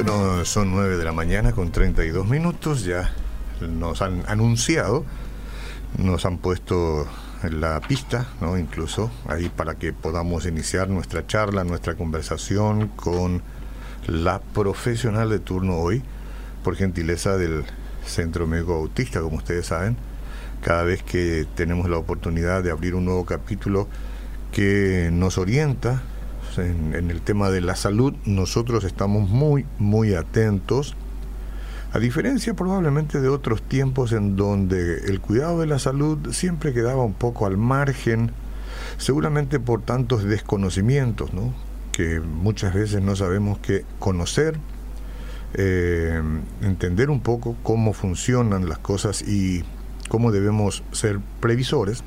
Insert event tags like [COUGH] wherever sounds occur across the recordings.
Bueno, son 9 de la mañana con 32 minutos, ya nos han anunciado, nos han puesto la pista, ¿no? incluso ahí para que podamos iniciar nuestra charla, nuestra conversación con la profesional de turno hoy, por gentileza del Centro Médico Autista, como ustedes saben, cada vez que tenemos la oportunidad de abrir un nuevo capítulo que nos orienta en, el tema de la salud, nosotros estamos muy, muy atentos, a diferencia probablemente de otros tiempos en donde el cuidado de la salud siempre quedaba un poco al margen, seguramente por tantos desconocimientos, ¿no? que muchas veces no sabemos qué conocer, eh, entender un poco cómo funcionan las cosas y cómo debemos ser previsores,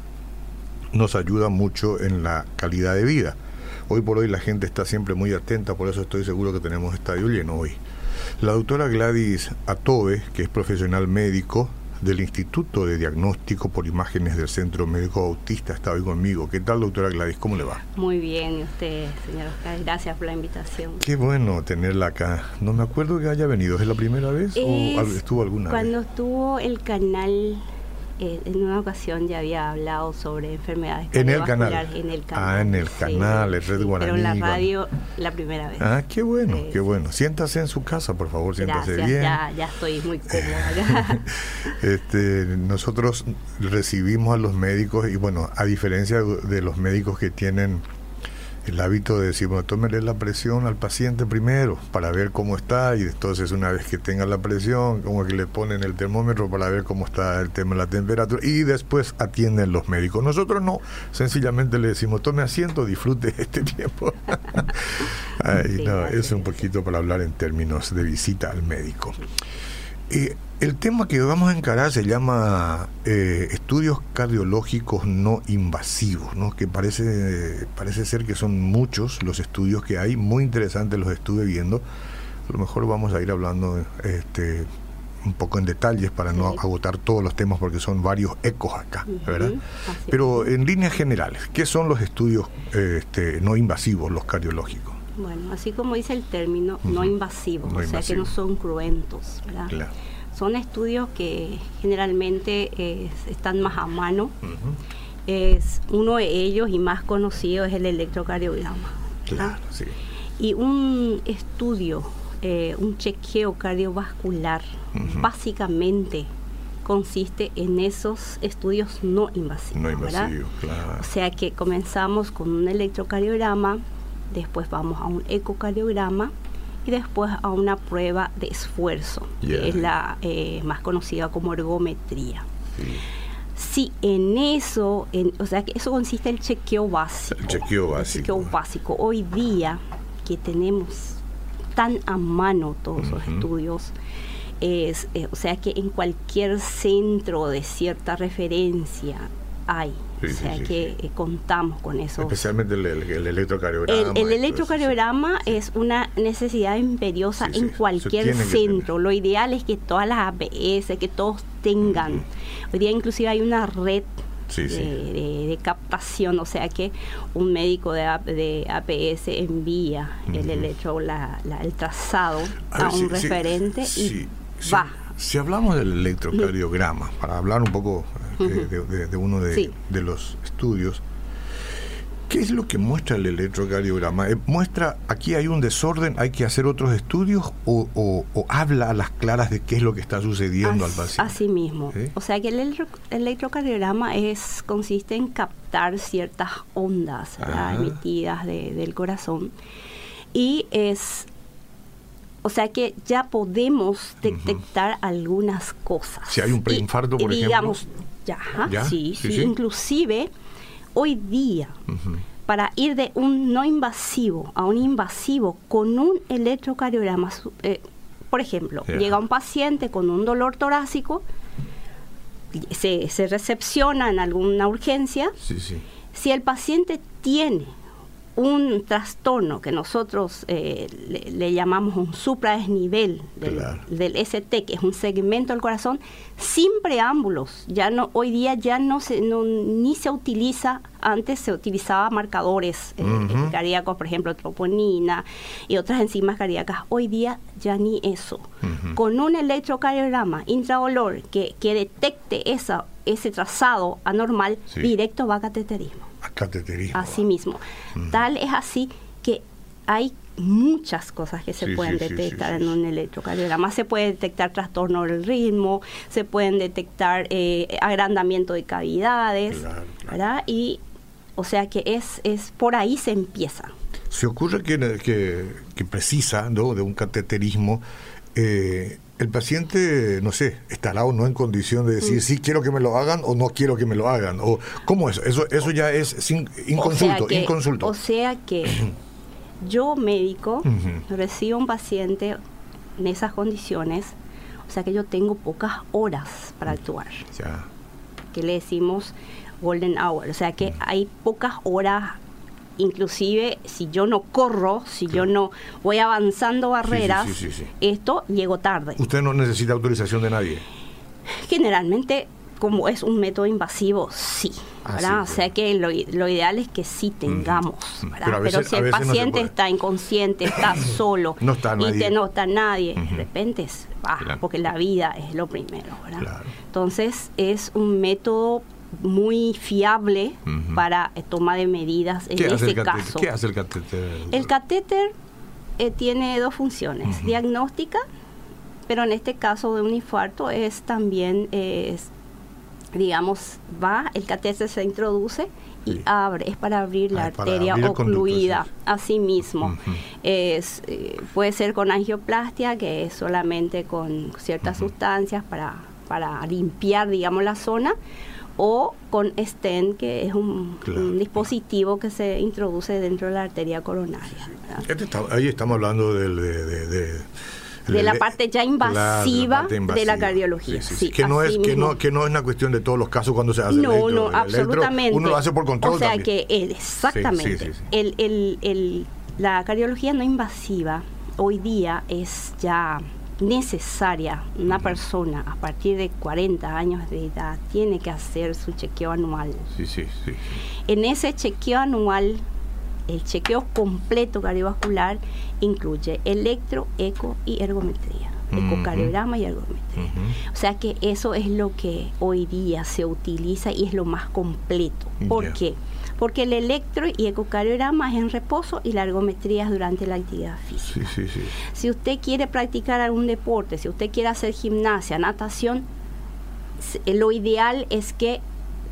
nos ayuda mucho en la calidad de vida. Hoy por hoy la gente está siempre muy atenta, por eso estoy seguro que tenemos estadio lleno hoy. La doctora Gladys Atobe, que es profesional médico del Instituto de Diagnóstico por Imágenes del Centro Médico Autista, está hoy conmigo. ¿Qué tal, doctora Gladys? ¿Cómo le va? Muy bien, y usted, señor Oscar, gracias por la invitación. Qué bueno tenerla acá. No me acuerdo que haya venido, ¿es la primera vez o estuvo alguna vez? Cuando estuvo el canal eh, en una ocasión ya había hablado sobre enfermedades en el canal. en el canal. ah en el canal el Red Guaraní pero en la radio la primera vez. Ah qué bueno qué bueno. Siéntase en su casa por favor siéntase bien. ya, ya estoy muy [LAUGHS] cómoda este nosotros recibimos a los médicos y bueno a diferencia de los médicos que tienen el hábito de decir, bueno, tómele la presión al paciente primero para ver cómo está y entonces una vez que tenga la presión, como que le ponen el termómetro para ver cómo está el tema de la temperatura y después atienden los médicos. Nosotros no, sencillamente le decimos, tome asiento, disfrute [LAUGHS] este tiempo. [LAUGHS] Ay, no, es un poquito para hablar en términos de visita al médico. Eh, el tema que vamos a encarar se llama eh, estudios cardiológicos no invasivos, ¿no? que parece, parece ser que son muchos los estudios que hay, muy interesantes los estuve viendo. A lo mejor vamos a ir hablando este, un poco en detalles para no agotar todos los temas porque son varios ecos acá, ¿verdad? Pero en líneas generales, ¿qué son los estudios este, no invasivos, los cardiológicos? Bueno, así como dice el término, no invasivos, o sea que no son cruentos, ¿verdad? Claro son estudios que generalmente eh, están más a mano. es, uno de ellos y más conocido es el electrocardiograma. Claro, sí. Y un estudio, eh, un chequeo cardiovascular, básicamente consiste en esos estudios no invasivos. No invasivos, claro. O sea que comenzamos con un electrocardiograma, después vamos a un ecocardiograma y después a una prueba de esfuerzo, que es la eh, más conocida como ergometría. Si en eso, o sea, que eso consiste en el chequeo básico. El chequeo básico. chequeo básico. Hoy día que tenemos tan a mano todos los estudios, es, eh, o sea que en cualquier centro de cierta referencia hay o sea que eh, contamos con eso. Especialmente el, electrocardiograma. El, electrocardiograma es una necesidad imperiosa en cualquier centro. Lo ideal es que todas las APS, que todos tengan. Hoy día inclusive hay una red de, captación, o sea que un médico de, de APS envía el electro, la, el trazado a, un referente y va. Si hablamos del electrocardiograma, para hablar un poco de, uno de, los estudios. ¿Qué es lo que muestra el electrocardiograma? Eh, ¿Muestra aquí hay un desorden, hay que hacer otros estudios o, habla a las claras de qué es lo que está sucediendo al paciente? Así mismo. O sea que el electrocardiograma es, consiste en captar ciertas ondas emitidas del corazón y es o sea que ya podemos detectar algunas cosas. Si hay un preinfarto, por digamos, ya, Sí, sí, inclusive hoy día, para ir de un no invasivo a un invasivo con un electrocardiograma, eh, por ejemplo, llega un paciente con un dolor torácico, se, se recepciona en alguna urgencia, si el paciente tiene un trastorno que nosotros eh, le, llamamos un supradesnivel del, del ST, que es un segmento del corazón, sin preámbulos. Ya no, hoy día ya no se, ni se utiliza, antes se utilizaba marcadores eh, cardíacos, por ejemplo, troponina y otras enzimas cardíacas. Hoy día ya ni eso. Con un electrocardiograma intraolor que, que detecte esa, ese trazado anormal, directo va a cateterismo. A cateterismo. Así mismo. Tal es así que hay muchas cosas que se pueden detectar en un electrocardiograma. Se puede detectar trastorno del ritmo, se pueden detectar eh, agrandamiento de cavidades, ¿verdad? Y, o sea que es, es por ahí se empieza. Se ocurre que, que, precisa ¿no? de un cateterismo. Eh, el paciente, no sé, estará o no en condición de decir mm. sí quiero que me lo hagan o no quiero que me lo hagan. o ¿Cómo es? Eso, eso ya es sin, inconsulto, inconsulto. O sea que [CLEARS THROAT] yo médico recibo un paciente en esas condiciones, o sea que yo tengo pocas horas para actuar. Ya. Que le decimos golden hour, o sea que hay pocas horas inclusive si yo no corro, si yo no voy avanzando barreras, esto llego tarde. ¿Usted no necesita autorización de nadie? Generalmente, como es un método invasivo, sí. Ah, o sea que lo, ideal es que sí tengamos. Pero, si el paciente está inconsciente, está [COUGHS] solo no está y te no está nadie, de repente va, porque la vida es lo primero. Entonces es un método muy fiable para eh, toma de medidas en ese caso. ¿Qué hace el catéter? El catéter eh, tiene dos funciones, diagnóstica, pero en este caso de un infarto es también, digamos, va, el catéter se introduce y abre, es para abrir la ah, arteria ocluida a sí mismo. es, eh, puede ser con angioplastia, que es solamente con ciertas sustancias para, para limpiar, digamos, la zona, o con stent, que es un, dispositivo que se introduce dentro de la arteria coronaria. Este ahí estamos hablando de, de, la parte ya invasiva, de la cardiología. que, no es, que, no, que no es una cuestión de todos los casos cuando se hace no, el No, absolutamente. uno lo hace por control. O sea que exactamente. el, el, el, la cardiología no invasiva hoy día es ya necesaria. Una persona a partir de 40 años de edad tiene que hacer su chequeo anual. Sí, sí, sí. En ese chequeo anual, el chequeo completo cardiovascular incluye electro, eco y ergometría. Ecocardiograma y ergometría. O sea que eso es lo que hoy día se utiliza y es lo más completo. ¿Por qué? Porque el electro y ecocardiograma es en reposo y la ergometría es durante la actividad física. Sí, sí, sí. Si usted quiere practicar algún deporte, si usted quiere hacer gimnasia, natación, lo ideal es que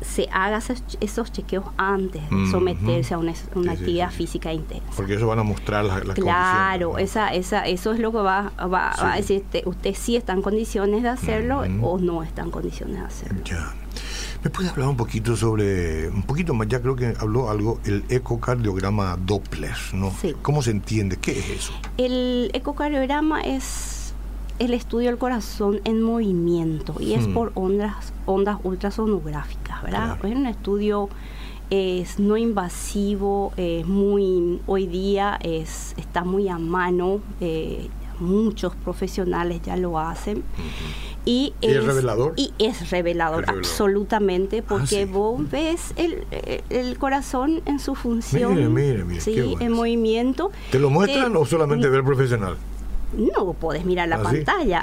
se haga esos, chequeos antes de someterse a una, actividad física intensa. Porque eso van a mostrar las, las claro, esa, esa, eso es lo que va, va, a decir, usted, usted sí está en condiciones de hacerlo o no está en condiciones de hacerlo. Ya. ¿Me puede hablar un poquito sobre, un poquito más, ya creo que habló algo, el ecocardiograma Doppler, ¿no? Sí. ¿Cómo se entiende? ¿Qué es eso? El ecocardiograma es el estudio del corazón en movimiento y es hmm. por ondas, ondas ultrasonográficas, ¿verdad? Es un estudio es no invasivo, es muy hoy día es está muy a mano, eh, muchos profesionales ya lo hacen. Y, es, revelador? Y es revelador, absolutamente, porque ah, vos ves el, el, corazón en su función, mire, mire, sí, en movimiento. ¿Te lo muestran o solamente ver profesional? No, puedes mirar la pantalla.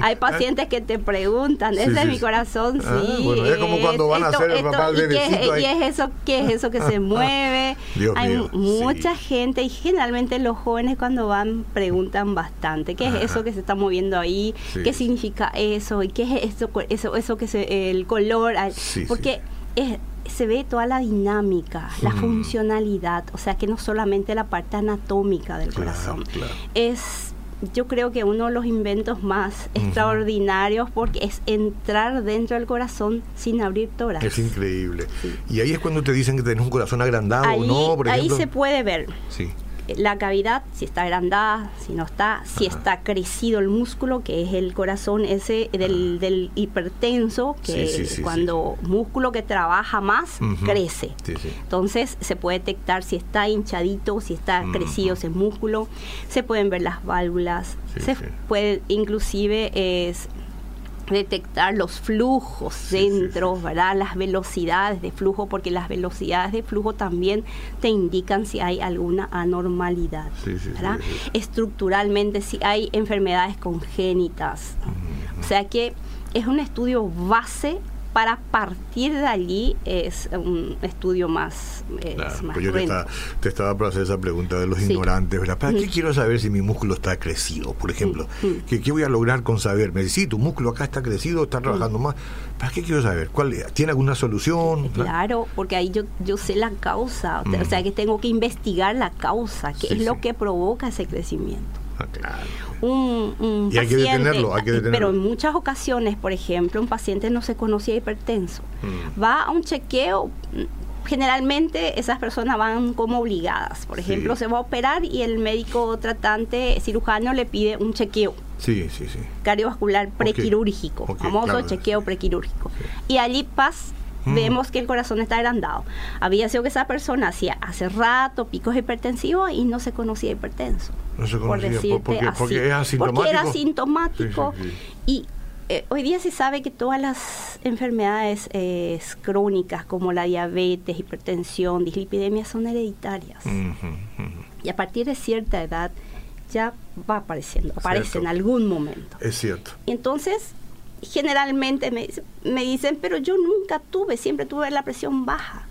hay, pacientes, que te preguntan, ese es mi corazón, ah, sí. bueno, es como cuando van a hacer el papá y, qué, y es eso, qué es eso que [LAUGHS] se mueve. hay mucha gente y generalmente los jóvenes cuando van preguntan bastante, ¿qué es eso que se está moviendo ahí? ¿Qué significa eso? ¿Y qué es eso, eso, eso que se, el color? Porque es se ve toda la dinámica, la funcionalidad, o sea que no solamente la parte anatómica del corazón. Es yo creo que uno de los inventos más extraordinarios porque es entrar dentro del corazón sin abrir tórax. Es increíble. Y ahí es cuando te dicen que tenés un corazón agrandado o no, Ahí se puede ver. Sí. La cavidad, si está agrandada, si no está, si está crecido el músculo, que es el corazón ese del, del hipertenso, que cuando músculo que trabaja más, crece. Entonces se puede detectar si está hinchadito, si está crecido ese músculo, se pueden ver las válvulas, se puede inclusive es detectar los flujos dentro, ¿verdad? Las velocidades de flujo, porque las velocidades de flujo también te indican si hay alguna anormalidad, ¿verdad? Estructuralmente, si hay enfermedades congénitas. O sea que es un estudio base para partir de allí es un estudio más, pues yo te estaba, por hacer esa pregunta de los ignorantes, ¿verdad? ¿Para qué mm. quiero saber si mi músculo está crecido, por ejemplo? Mm, mm. ¿Qué, voy a lograr con saber? Me dice, sí, tu músculo acá está crecido, está trabajando más. ¿Para qué quiero saber? ¿Cuál, ¿Tiene alguna solución? Claro, porque ahí yo, yo sé la causa, o sea que tengo que investigar la causa, qué es lo que provoca ese crecimiento. Claro un, y hay que detenerlo, hay que detenerlo. Pero en muchas ocasiones, por ejemplo, un paciente no se conocía hipertenso. Mm. Va a un chequeo, generalmente esas personas van como obligadas. Por ejemplo, se va a operar y el médico tratante cirujano le pide un chequeo. Sí, sí, sí. Cardiovascular prequirúrgico, famoso chequeo prequirúrgico. Y allí pasa Mm. vemos que el corazón está agrandado. Había sido que esa persona hacía hace rato picos hipertensivos y no se conocía hipertenso. No se conocía, por porque, era asintomático. Porque era asintomático. Y eh, hoy día se sabe que todas las enfermedades eh, crónicas como la diabetes, hipertensión, dislipidemia son hereditarias. Y a partir de cierta edad ya va apareciendo, aparece en algún momento. Es cierto. Y entonces generalmente me, me, dicen, pero yo nunca tuve, siempre tuve la presión baja.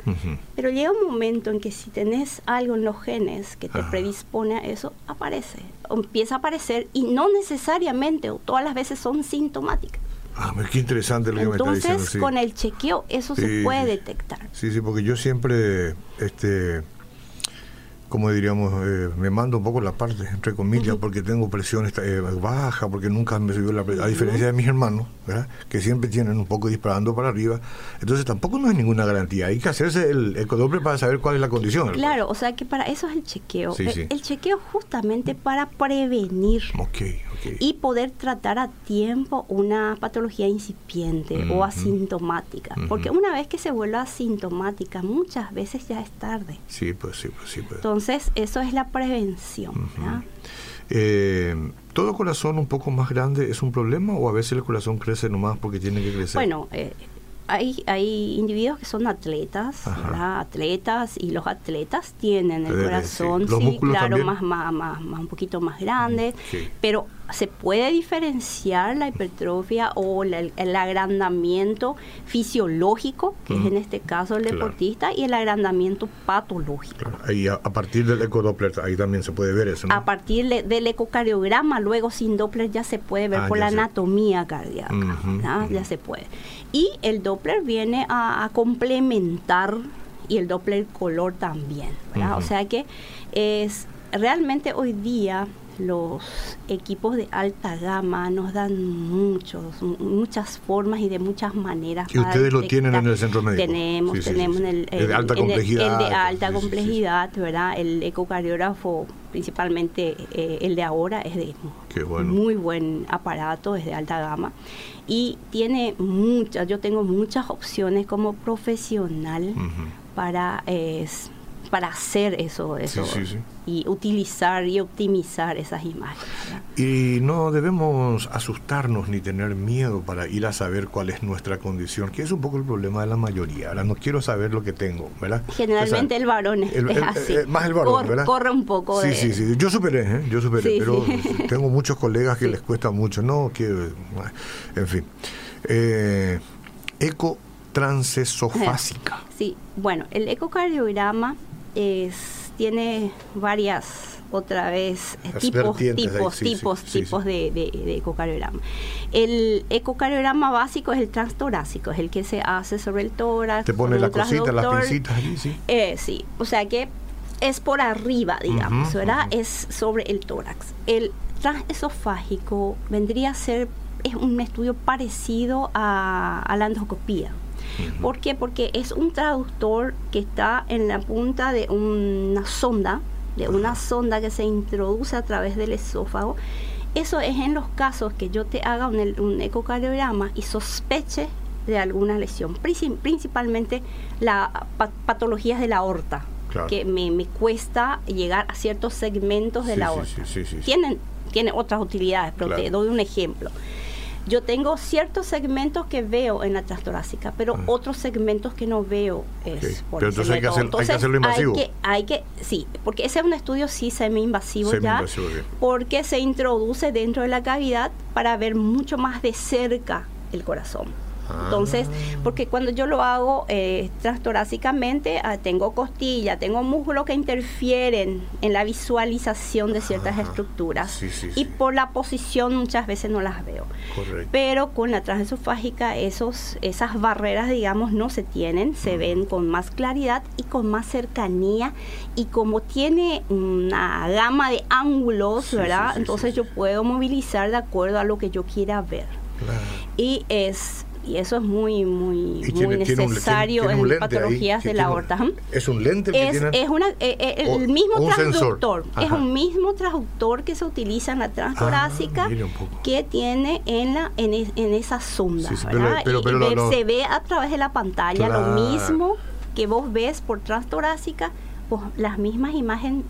Pero llega un momento en que si tenés algo en los genes que te predispone a eso, aparece, empieza a aparecer y no necesariamente o todas las veces son sintomáticas. Ah, qué interesante lo que Entonces, me está diciendo. con el chequeo eso se puede detectar. Sí, sí, porque yo siempre, este, como diríamos, eh, me mando un poco la parte, entre comillas, porque tengo presión eh, baja, porque nunca me subió la presión, a diferencia de mis hermanos, ¿verdad? que siempre tienen un poco disparando para arriba. Entonces tampoco no es ninguna garantía. Hay que hacerse el ecodoppler para saber cuál es la condición. Claro, o sea que para eso es el chequeo. el, chequeo justamente para prevenir y poder tratar a tiempo una patología incipiente o asintomática. Porque una vez que se vuelve asintomática, muchas veces ya es tarde. Sí, pues sí, pues sí. Pues. Entonces, eso es la prevención. Eh, ¿Todo corazón un poco más grande es un problema o a veces el corazón crece nomás porque tiene que crecer? Bueno, eh, hay, hay individuos que son atletas, atletas y los atletas tienen el corazón, sí, claro, más, más, más, un poquito más grande, pero se puede diferenciar la hipertrofia o el, agrandamiento fisiológico, que es en este caso el deportista, y el agrandamiento patológico. Ahí a, partir del ecodoppler, ahí también se puede ver eso. A partir del ecocardiograma, luego sin Doppler ya se puede ver ah, por la anatomía cardíaca, ya se puede. Y el Doppler viene a, complementar y el Doppler color también, O sea que es realmente hoy día los equipos de alta gama nos dan muchos, muchas formas y de muchas maneras. Y ustedes lo tienen en el centro médico. Tenemos, tenemos el, de alta complejidad. El, de alta complejidad, ¿verdad? El ecocardiógrafo, principalmente eh, el de ahora, es de muy buen aparato, es de alta gama. Y tiene muchas, yo tengo muchas opciones como profesional para para hacer eso, eso y utilizar y optimizar esas imágenes. Y no debemos asustarnos ni tener miedo para ir a saber cuál es nuestra condición, que es un poco el problema de la mayoría. Ahora no quiero saber lo que tengo, ¿verdad? Generalmente el varón es, así. Eh, más el varón, ¿verdad? Corre un poco. Sí, sí, sí. Yo superé, ¿eh? Yo superé, pero [LAUGHS] tengo muchos colegas que les cuesta mucho. No, que, en fin. Eh, eco transesofásica. [LAUGHS] Sí, bueno, el ecocardiograma es, tiene varias otra vez tipos tipos tipos tipos de, ecocardiograma. El ecocardiograma básico es el transtorácico es el que se hace sobre el tórax te pone la cosita las pincitas allí sí. Eh, sí o sea que es por arriba digamos verdad es sobre el tórax. El transesofágico vendría a ser es un estudio parecido a, a la endoscopía ¿Por qué? Porque es un traductor que está en la punta de una sonda de una sonda que se introduce a través del esófago. Eso es en los casos que yo te haga un, ecocardiograma y sospeche de alguna lesión, principalmente las patologías de la aorta, que me, me, cuesta llegar a ciertos segmentos de la aorta. Tienen, tiene otras utilidades, pero te doy un ejemplo. Yo tengo ciertos segmentos que veo en la transtorácica, pero ah. otros segmentos que no veo es por Pero entonces hay que, hacerlo invasivo. Hay que, sí, porque ese es un estudio sí semi-invasivo ya, porque se introduce dentro de la cavidad para ver mucho más de cerca el corazón. Entonces, porque cuando yo lo hago eh, transtorácicamente, ah, tengo costilla, tengo músculos que interfieren en la visualización de ciertas estructuras. y por la posición muchas veces no las veo. Pero con la transesofágica esos, esas barreras, digamos, no se tienen, se ven con más claridad y con más cercanía. Y como tiene una gama de ángulos, ¿verdad? Entonces yo puedo movilizar de acuerdo a lo que yo quiera ver. Y es y eso es muy muy muy necesario en patologías de la aorta. Es un lente que es, es una, eh, eh, el mismo transductor, es un mismo transductor que se utiliza en la transtorácica ah, que tiene en la en, en esa sonda, se ve a través de la pantalla lo mismo que vos ves por transtorácica, pues las mismas imágenes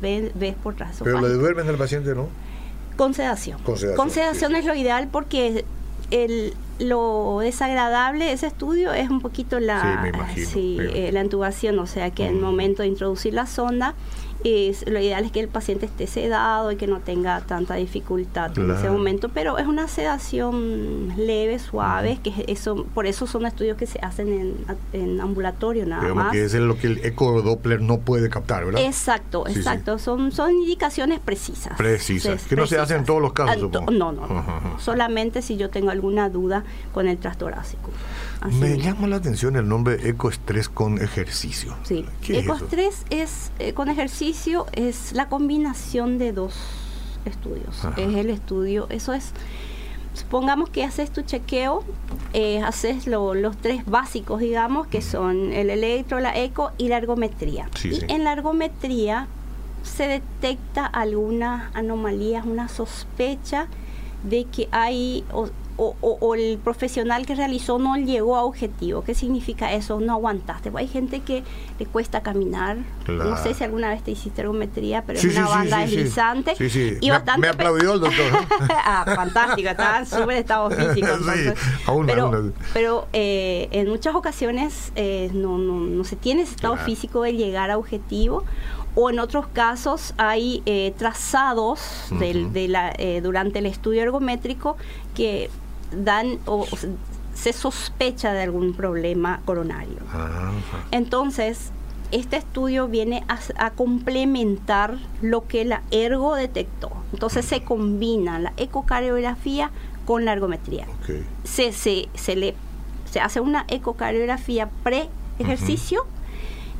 ves, ves por transtorácica. Pero lo duermen del paciente, ¿no? Con sedación. Con sedación es lo ideal porque el, lo desagradable de ese estudio es un poquito la, eh, la intubación, o sea que en el mm. momento de introducir la sonda es, lo ideal es que el paciente esté sedado y que no tenga tanta dificultad en ese momento, pero es una sedación leve, suave, que eso por eso son estudios que se hacen en, ambulatorio nada más. que es lo que el ecodoppler no puede captar, ¿verdad? Exacto, exacto, son son indicaciones precisas. Precisas, que no se hacen en todos los casos, ah, No, no, solamente si yo tengo alguna duda con el trastorácico. Me llama la atención el nombre ecoestrés con ejercicio. Sí, ecoestrés es, eh, con ejercicio es la combinación de dos estudios. Es el estudio, eso es supongamos que haces tu chequeo, eh, haces los tres básicos, digamos, que son el electro, la eco y la ergometría. y en la ergometría se detecta alguna anomalía, una sospecha de que hay o, el profesional que realizó no llegó a objetivo. ¿Qué significa eso? No aguantaste. Hay gente que le cuesta caminar. No sé si alguna vez te hiciste ergometría, pero es una banda deslizante. Y me, bastante me aplaudió el doctor. [LAUGHS] ah, fantástico, estaba en súper estado físico. [LAUGHS] pero pero eh, en muchas ocasiones eh, no, no, no, se tiene ese estado físico de llegar a objetivo o en otros casos hay eh, trazados de la, durante el estudio ergométrico que dan o, se sospecha de algún problema coronario. Entonces, este estudio viene a, complementar lo que la ergo detectó. Entonces se combina la ecocardiografía con la ergometría. Se, se, se, le, se hace una ecocardiografía pre-ejercicio,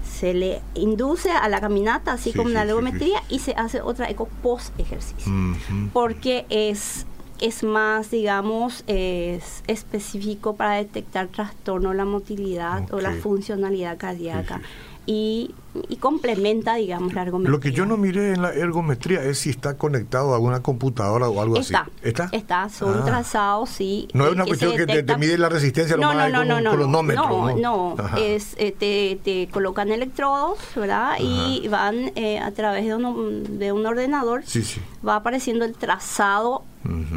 se le induce a la caminata, así como la ergometría, y se hace otra eco post-ejercicio. Porque es es más, digamos, es específico para detectar trastorno de la motilidad o la funcionalidad cardíaca. Y, complementa, digamos, la ergometría. Lo que yo no miré en la ergometría es si está conectado a alguna computadora o algo así. ¿Está? Está, son ah. trazados, sí. No es una cuestión que, te, mide la resistencia no, no, no, no, no, no, no, es, eh, te, te, colocan electrodos, ¿verdad? Y van eh, a través de un, de un ordenador, sí, sí. va apareciendo el trazado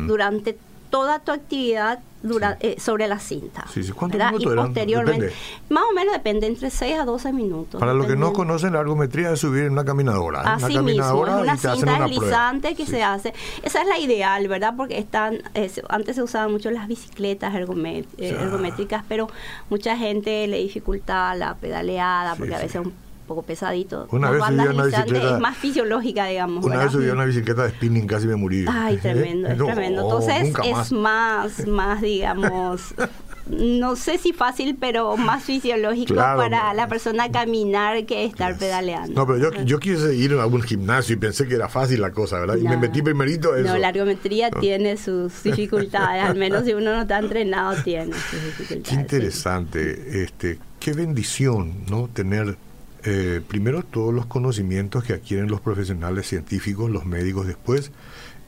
durante toda tu actividad dura, eh, sobre la cinta. Sí, sí. ¿Cuántos minutos y posteriormente, más o menos depende, entre 6 a 12 minutos. Para los que no conocen, la ergometría es subir en una caminadora. Así una caminadora mismo, es una cinta deslizante que se hace. Esa es la ideal, ¿verdad? Porque están antes se usaban mucho las bicicletas eh, ergométricas, pero mucha gente le dificulta la pedaleada, porque a veces un poco pesadito. Una vez subí una bicicleta. Es más fisiológica, digamos. Una vez subí una bicicleta de spinning, casi me morí. Ay, tremendo, es tremendo. Entonces es más, más, digamos, [LAUGHS] no sé si fácil, pero más fisiológico para la persona caminar que estar pedaleando. No, pero yo, yo quise ir a algún gimnasio y pensé que era fácil la cosa, ¿verdad? Y me metí primerito eso. No, la ergometría tiene sus [LAUGHS] dificultades, al menos si uno no está entrenado tiene sus dificultades. Qué interesante, este, qué bendición, ¿no? Tener Eh, primero, todos los conocimientos que adquieren los profesionales científicos, los médicos después,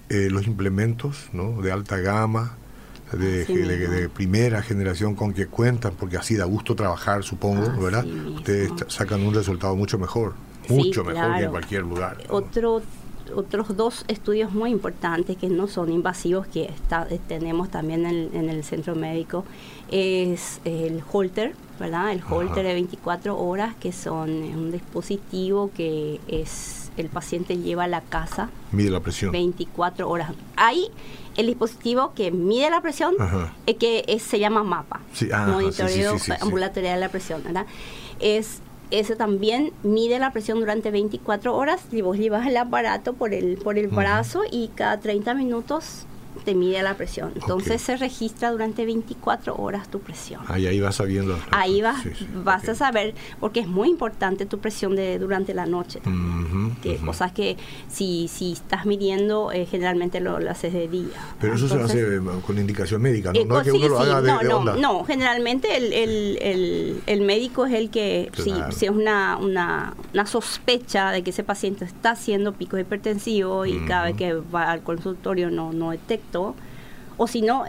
eh, los implementos ¿no? de alta gama, de, primera generación con que cuentan, porque así da gusto trabajar, supongo, ¿verdad? Ustedes sacan un resultado mucho mejor, mucho mejor que en cualquier lugar. Otro otros dos estudios muy importantes que no son invasivos que está, tenemos también en, el centro médico es el Holter, ¿verdad? El Holter de 24 horas, que son un dispositivo que es el paciente lleva a la casa. Mide la presión. 24 horas. Hay el dispositivo que mide la presión, es que se llama MAPA, sí, monitoreo ambulatorio de la presión, ¿verdad? Es ese también mide la presión durante 24 horas y vos llevas el aparato por el por el brazo y cada 30 minutos te mide la presión. Entonces se registra durante 24 horas tu presión. Ahí, ahí vas sabiendo. Ahí vas, vas a saber, porque es muy importante tu presión de durante la noche. que Cosas que si, si estás midiendo, eh, generalmente lo, haces de día. Pero eso se hace eh, con indicación médica, ¿no? no es que uno lo haga de, no, no, no, generalmente el, el, el, el, médico es el que, si, si, es una, una, una, sospecha de que ese paciente está haciendo pico hipertensivo y cada vez que va al consultorio no, no detecta o si no,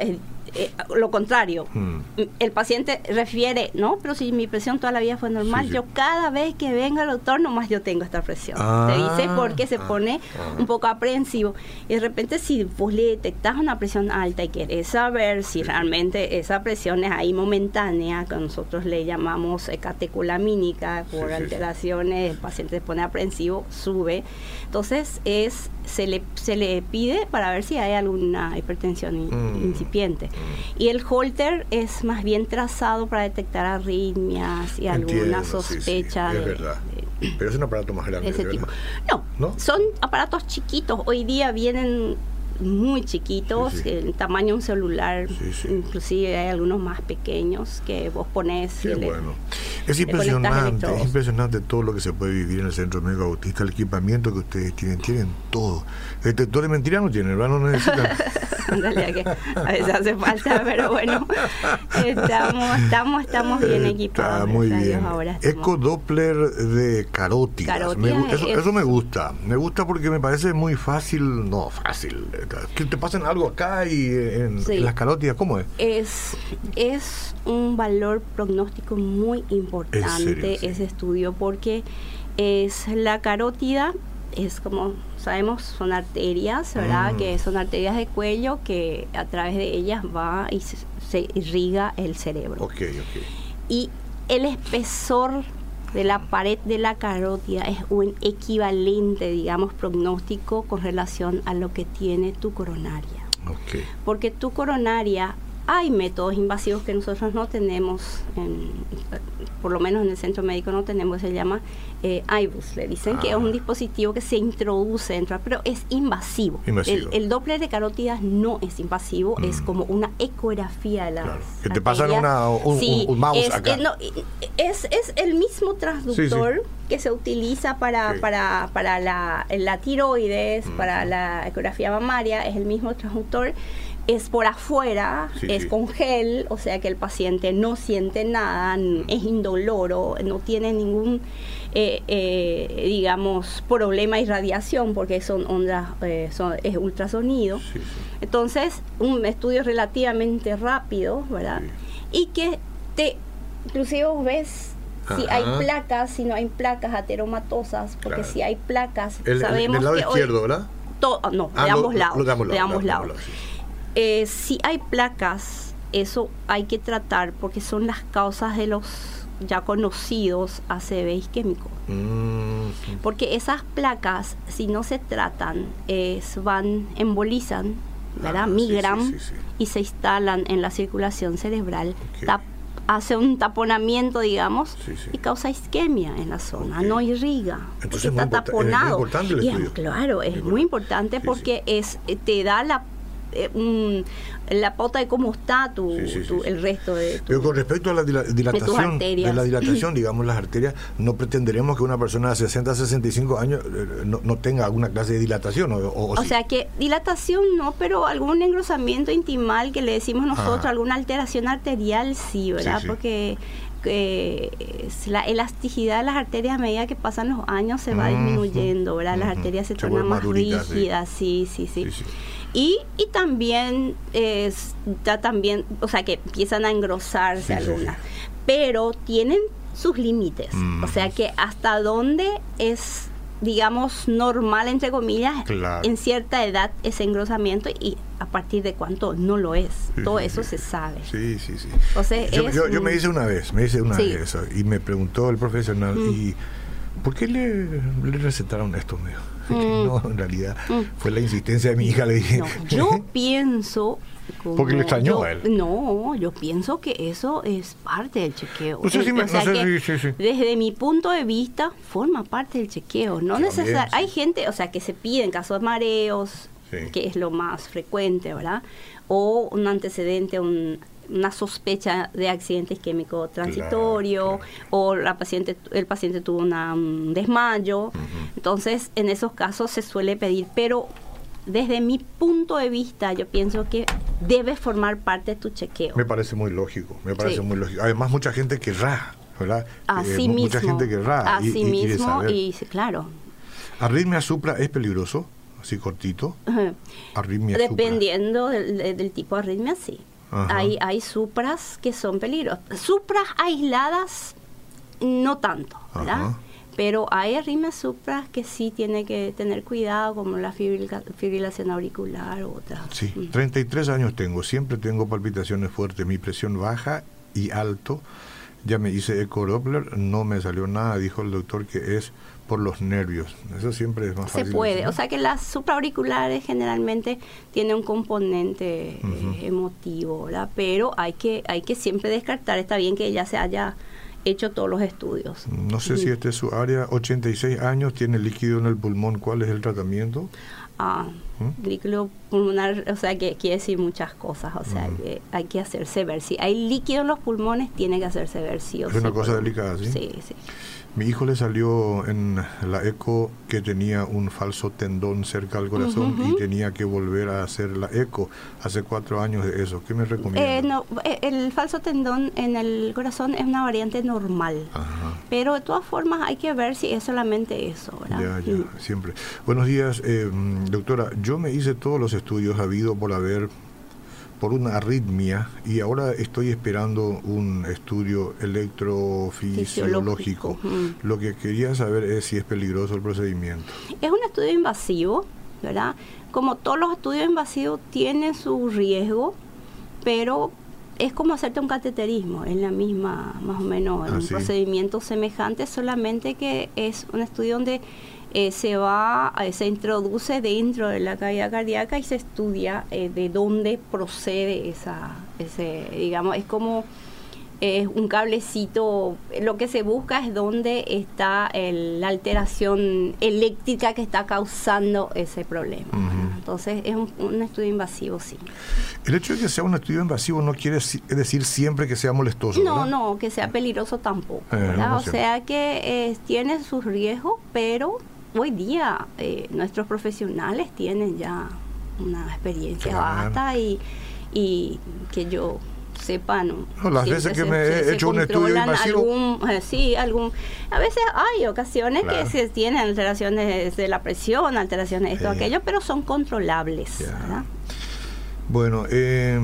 eh, lo contrario. Hmm. El paciente refiere, no, pero si mi presión toda la vida fue normal, yo cada vez que venga el doctor, nomás yo tengo esta presión. Te dice ah. porque se ah. pone ah. un poco aprensivo. Y de repente, si vos le detectas una presión alta y querés saber si realmente esa presión es ahí momentánea, que nosotros le llamamos catecolamínica, por alteraciones, el paciente se pone aprensivo, sube. Entonces, es se le, se le pide para ver si hay alguna hipertensión mm. incipiente. Mm. Y el holter es más bien trazado para detectar arritmias y alguna sospecha. es verdad. Pero es un aparato más grande. Ese tipo. no, son aparatos chiquitos. Hoy día vienen muy chiquitos, el tamaño de un celular, inclusive hay algunos más pequeños que vos pones. bueno. Es impresionante, es impresionante todo lo que se puede vivir en el Centro Médico Autista, el equipamiento que ustedes tienen, tienen todo. Detector de mentiras no tienen, ¿verdad? No necesitan. [LAUGHS] a veces hace falta, pero bueno, estamos, estamos, estamos bien equipados. Está muy bien. Eco Doppler de carótidas. eso, me gusta. Me gusta porque me parece muy fácil, no fácil, que te pasen algo acá y en, las carótidas, ¿cómo es? Es, es un valor prognóstico muy importante ese estudio porque es la carótida, es como sabemos, son arterias, ¿verdad? Mm. Que son arterias de cuello que a través de ellas va y se, irriga el cerebro. Ok, ok. Y el espesor de la pared de la carótida es un equivalente, digamos, prognóstico con relación a lo que tiene tu coronaria. Okay. Porque tu coronaria hay métodos invasivos que nosotros no tenemos, por lo menos en el centro médico no tenemos, se llama eh, IBUS, le dicen que es un ah. dispositivo que se introduce dentro, pero es invasivo. El, Doppler de carótidas no es invasivo, es mm. como una ecografía de la Que te pasan una, un, mouse es, acá. es, es, el mismo transductor que se utiliza para, para, para la, la tiroides, mm. para la ecografía mamaria, es el mismo transductor es por afuera, es con gel, o sea que el paciente no siente nada, es indoloro, no tiene ningún, eh, eh, digamos, problema de irradiación porque son ondas, eh, es ultrasonido. Entonces, un estudio relativamente rápido, ¿verdad? Y que te, inclusive vos ves si hay placas, si no hay placas ateromatosas, porque si hay placas, sabemos el, lado izquierdo, ¿verdad? no, de, ambos lados, de ambos lados. Eh, si hay placas, eso hay que tratar porque son las causas de los ya conocidos ACV isquémicos. Mm, porque esas placas, si no se tratan, es, van, embolizan, ¿verdad? Ah, migran y se instalan en la circulación cerebral. hace un taponamiento, digamos, y causa isquemia en la zona, no irriga. Entonces está taponado. y claro, es muy importante porque es te da la eh, la pota de cómo está tu, el resto de Pero con respecto a la dilatación, de, la [LAUGHS] dilatación, digamos, las arterias, no pretenderemos que una persona de 60 a 65 años eh, no, tenga alguna clase de dilatación. O, sea que dilatación no, pero algún engrosamiento intimal que le decimos nosotros, alguna alteración arterial sí, ¿verdad? Porque que la elasticidad de las arterias a medida que pasan los años se va disminuyendo, ¿verdad? Las arterias se, tornan más rígidas, sí, sí, sí. Y, y también está también, o sea, que empiezan a engrosarse algunas, pero tienen sus límites, o sea que hasta dónde es digamos, normal, entre comillas, en cierta edad ese engrosamiento y a partir de cuánto no lo es. Todo eso se sabe. Sí, sí, sí. yo, me hice una vez, me hice una vez eso y me preguntó el profesional, mm. ¿y por qué le, recetaron esto? mío? [LAUGHS] Mm. No, en realidad mm. fue la insistencia de mi hija, le dije. yo [LAUGHS] pienso porque le extrañó a él. No, yo pienso que eso es parte del chequeo. Desde mi punto de vista, forma parte del chequeo. No necesariamente. Hay gente, o sea, que se pide en caso de mareos, que es lo más frecuente, ¿verdad? O un antecedente, una sospecha de accidente isquémico transitorio o la paciente el paciente tuvo un desmayo entonces en esos casos se suele pedir pero desde mi punto de vista, yo pienso que debe formar parte de tu chequeo. Me parece muy lógico, me parece muy lógico. Además, mucha gente querrá, ¿verdad? Así eh, mismo. Mucha gente querrá. Así mismo, y, claro. ¿Arritmia supra es peligroso? Así cortito. Arritmia Dependiendo del, tipo de arritmia, sí. Hay, hay supras que son peligrosas. Supras aisladas, no tanto, ¿verdad? pero hay arritmias supras que sí tiene que tener cuidado, como la fibrilación auricular u otras. Sí, 33 mm. años tengo, siempre tengo palpitaciones fuertes, mi presión baja y alto. Ya me hice eco Doppler, no me salió nada, dijo el doctor que es por los nervios. Eso siempre es más fácil. Se puede, o sea que las supraauriculares generalmente tienen un componente eh, emotivo, ¿verdad? Pero hay que hay que siempre descartar, está bien que ya se haya hecho todos los estudios. No sé si este es su área, 86 años, tiene líquido en el pulmón, ¿cuál es el tratamiento? Ah, ¿Mm? líquido pulmonar, o sea, que quiere decir muchas cosas, o sea, que hay que hacerse ver. Si hay líquido en los pulmones, tiene que hacerse ver sí o Es una cosa delicada, ¿sí? Sí, sí. Mi hijo le salió en la eco que tenía un falso tendón cerca del corazón y tenía que volver a hacer la eco. Hace cuatro años de eso. ¿Qué me recomienda? Eh, no, eh, el falso tendón en el corazón es una variante normal. Pero de todas formas hay que ver si es solamente eso. Ya, ya, siempre. Buenos días, eh, doctora. Yo me hice todos los estudios habido por haber por una arritmia y ahora estoy esperando un estudio electrofisiológico. Lo que quería saber es si es peligroso el procedimiento. Es un estudio invasivo, ¿verdad? Como todos los estudios invasivos tienen su riesgo, pero es como hacerte un cateterismo, es la misma, más o menos, un procedimiento semejante, solamente que es un estudio donde eh, se va, eh, se introduce dentro de la cavidad cardíaca y se estudia eh, de dónde procede esa, ese, digamos, es como es un cablecito, lo que se busca es dónde está la alteración eléctrica que está causando ese problema. Entonces es un, estudio invasivo, sí. El hecho de que sea un estudio invasivo no quiere decir siempre que sea molestoso. No, no, que sea peligroso tampoco. o sea que tiene sus riesgos, pero hoy día eh, nuestros profesionales tienen ya una experiencia basta y, y que yo sepa, ¿no? las veces que me he hecho un estudio invasivo... Eh, sí, algún... A veces hay ocasiones que se tienen alteraciones de la presión, alteraciones de esto, aquello, pero son controlables. Bueno, eh,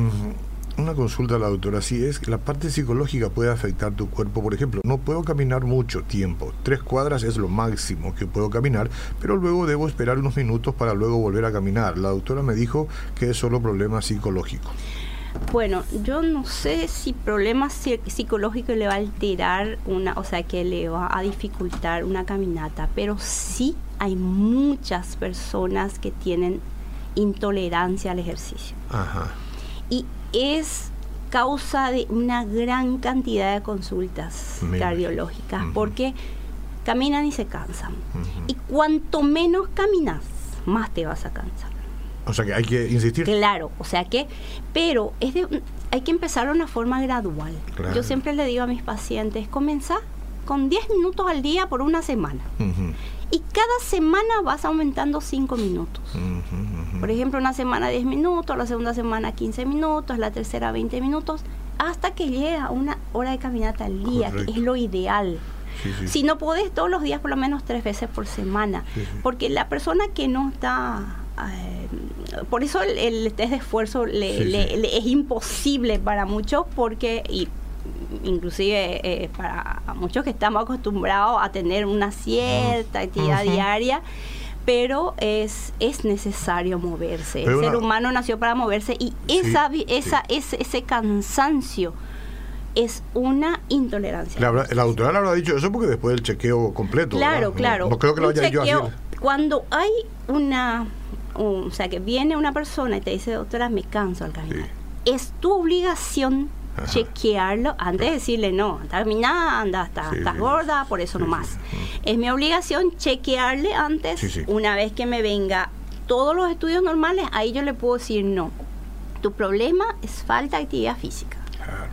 una consulta a la doctora, si es que la parte psicológica puede afectar tu cuerpo, por ejemplo, no puedo caminar mucho tiempo, tres cuadras es lo máximo que puedo caminar, pero luego debo esperar unos minutos para luego volver a caminar. La doctora me dijo que es solo problema psicológico. Bueno, yo no sé si problema psicológico le va a alterar una, o sea, que le va a dificultar una caminata, pero sí hay muchas personas que tienen intolerancia al ejercicio. Ajá. Y es causa de una gran cantidad de consultas cardiológicas, porque caminan y se cansan. Y cuanto menos caminas, más te vas a cansar. O sea que hay que insistir. Claro, o sea que, pero es de, hay que empezar de una forma gradual. Yo siempre le digo a mis pacientes, comenzar con 10 minutos al día por una semana. Y cada semana vas aumentando 5 minutos. Por ejemplo, una semana 10 minutos, la segunda semana 15 minutos, la tercera 20 minutos. hasta que llegue a una hora de caminata al día, que es lo ideal. Si no podés todos los días, por lo menos tres veces por semana. Porque la persona que no está eh, por eso el, test de esfuerzo le, es imposible para muchos porque y inclusive eh, para muchos que estamos acostumbrados a tener una cierta actividad diaria pero es, es necesario moverse. el ser humano nació para moverse y esa, esa, Ese, ese cansancio es una intolerancia. La, la doctora le habrá dicho eso porque después del chequeo completo. Claro, claro. No, creo que lo haya dicho así. Cuando hay una, o sea, que viene una persona y te dice, doctora, me canso al caminar, es tu obligación chequearlo antes de decirle no, termina, anda, estás gorda, por eso nomás. Es mi obligación chequearle antes, una vez que me venga todos los estudios normales, ahí yo le puedo decir no. Tu problema es falta de actividad física.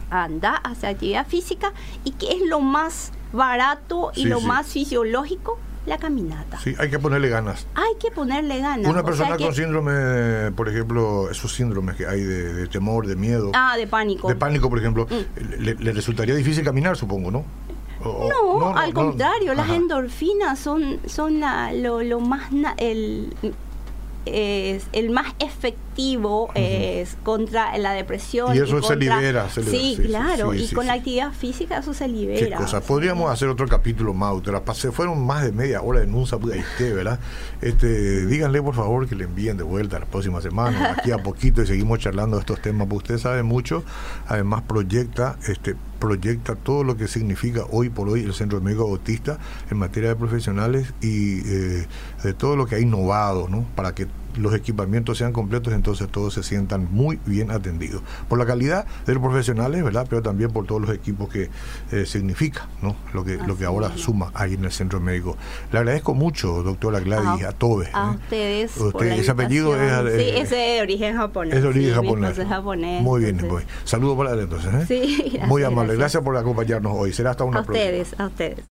Anda, hace actividad física y que es lo más barato y lo más fisiológico la caminata. Sí, hay que ponerle ganas. Hay que ponerle ganas. Una persona con síndrome, por ejemplo, esos síndromes que hay de, temor, de miedo. Ah, de pánico. De pánico, por ejemplo, mm. le, resultaría difícil caminar, supongo, ¿no? no, al contrario, las endorfinas son, son lo, lo más... el, es el más efectivo es contra la depresión. Y eso se, libera, sí, claro, y con la actividad física eso se libera. cosa? Podríamos hacer otro capítulo más, Se fueron más de media hora en un Budapest, ¿verdad? Este, díganle por favor que le envíen de vuelta la próxima semana, aquí a [LAUGHS] poquito y seguimos charlando de estos temas, porque usted sabe mucho, además proyecta este proyecta todo lo que significa hoy por hoy el Centro Médico Autista en materia de profesionales y eh, de todo lo que ha innovado, ¿no? Para que los equipamientos sean completos, entonces todos se sientan muy bien atendidos. Por la calidad de los profesionales, ¿verdad? Pero también por todos los equipos que eh, significa, ¿no? Lo que, lo que ahora suma ahí en el centro médico. Le agradezco mucho, doctora Gladys, a, todos. A ¿eh? ustedes. ese apellido es. sí, es de origen japonés. Es de origen japonés. Muy bien, muy. Saludos para él entonces. ¿eh? Sí, [LAUGHS] Muy amable. Gracias. por acompañarnos hoy. Será hasta una próxima. A ustedes, a ustedes.